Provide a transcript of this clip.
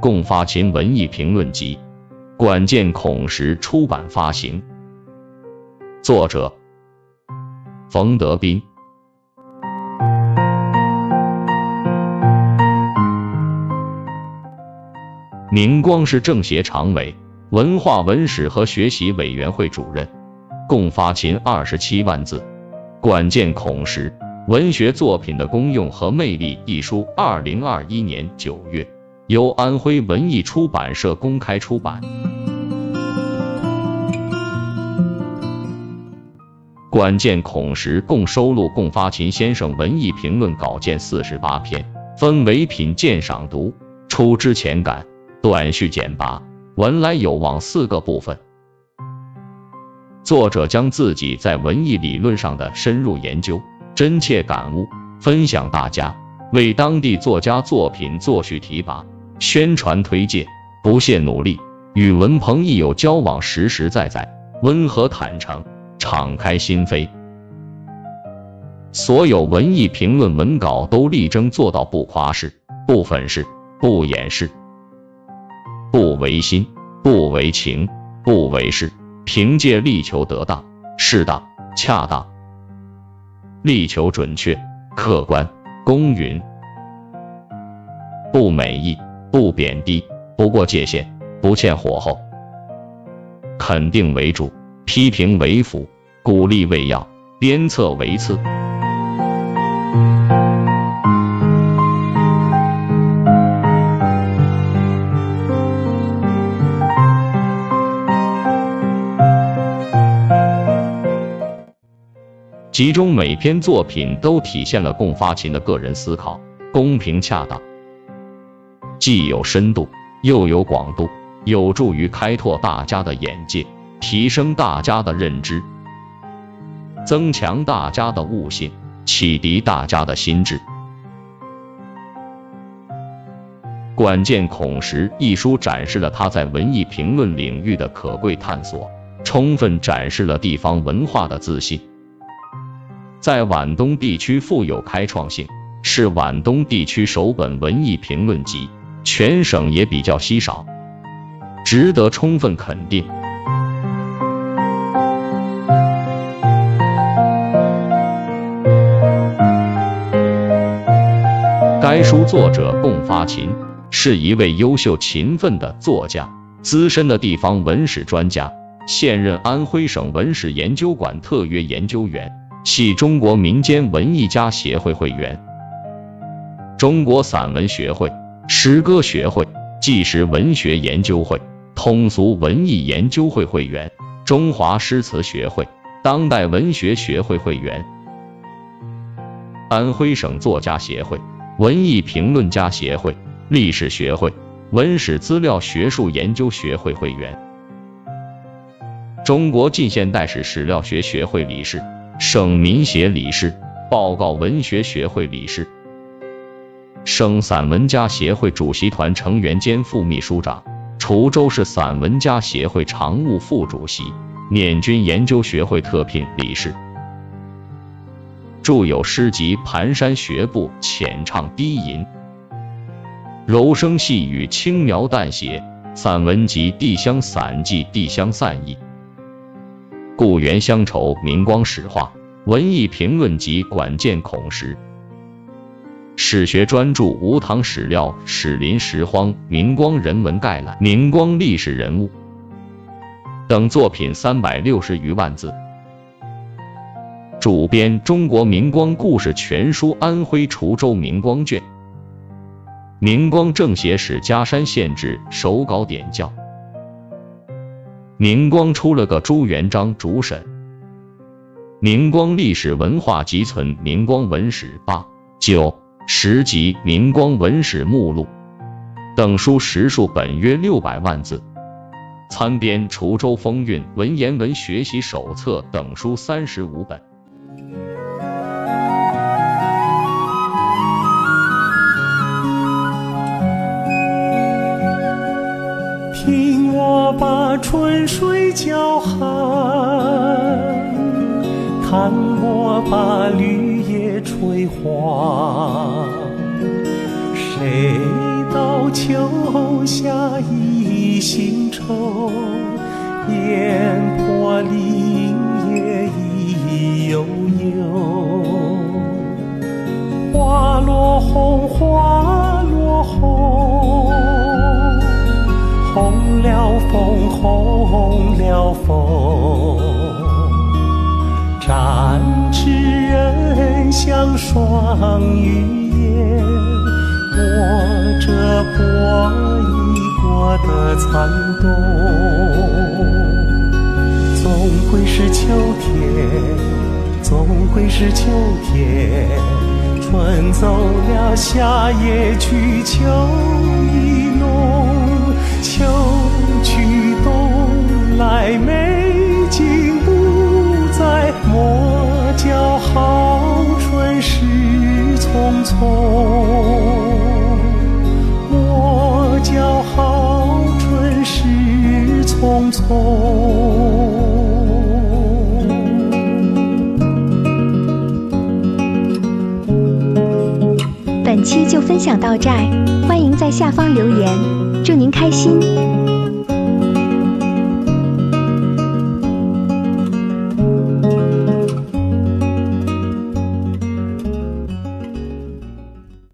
共发勤文艺评论集，管见孔时出版发行。作者：冯德斌。明光是政协常委、文化文史和学习委员会主任。共发勤二十七万字，管见孔时文学作品的功用和魅力一书，二零二一年九月。由安徽文艺出版社公开出版。管见孔时共收录共发勤先生文艺评论稿件四十八篇，分为品鉴赏读、出之前感、短序简拔、文来有往四个部分。作者将自己在文艺理论上的深入研究、真切感悟分享大家，为当地作家作品作序提拔。宣传推介，不懈努力，与文朋益友交往实实在在，温和坦诚，敞开心扉。所有文艺评论文稿都力争做到不夸饰、不粉饰、不掩饰，不违心、不违情、不违事，凭借力求得当、适当、恰当，力求准确、客观、公允，不美意。不贬低，不过界限，不欠火候，肯定为主，批评为辅，鼓励为要，鞭策为次。其中每篇作品都体现了共发琴的个人思考，公平恰当。既有深度，又有广度，有助于开拓大家的眼界，提升大家的认知，增强大家的悟性，启迪大家的心智。《管见孔时》一书展示了他在文艺评论领域的可贵探索，充分展示了地方文化的自信。在皖东地区富有开创性，是皖东地区首本文艺评论集。全省也比较稀少，值得充分肯定。该书作者共发勤是一位优秀勤奋的作家，资深的地方文史专家，现任安徽省文史研究馆特约研究员，系中国民间文艺家协会会员，中国散文学会。诗歌学会、纪实文学研究会、通俗文艺研究会会员，中华诗词学会、当代文学学会会员，安徽省作家协会、文艺评论家协会、历史学会、文史资料学术研究学会会员，中国近现代史史料学学会理事、省民协理事、报告文学学会理事。省散文家协会主席团成员兼副秘书长，滁州市散文家协会常务副主席，捻军研究学会特聘理事，著有诗集《盘山学步》《浅唱低吟》，柔声细语轻描淡写，散文集《地乡散记》《地乡散意》，故园乡愁明光史话，文艺评论集《管见孔时》。史学专著《吴唐史料》《史林拾荒》《明光人文概览》《明光历史人物》等作品三百六十余万字。主编《中国明光故事全书》安徽滁州明光卷，《明光政协史嘉山县志》手稿点校。明光出了个朱元璋主审。明光历史文化集存《明光文史》八九。十集《明光文史目录》等书实数本约六百万字，参编《滁州风韵文言文学习手册》等书三十五本。春水叫寒，看我。把绿叶吹黄。谁道秋夏一心愁，烟波林叶意悠悠。花落红，花红了枫。展翅人像双羽燕，握着薄一过的残冬。总归是秋天，总归是秋天。春走了，夏也去，秋意浓。秋去来，美景不再。莫叫好春事匆匆，莫叫好春事匆匆。本期就分享到这，欢迎在下方留言，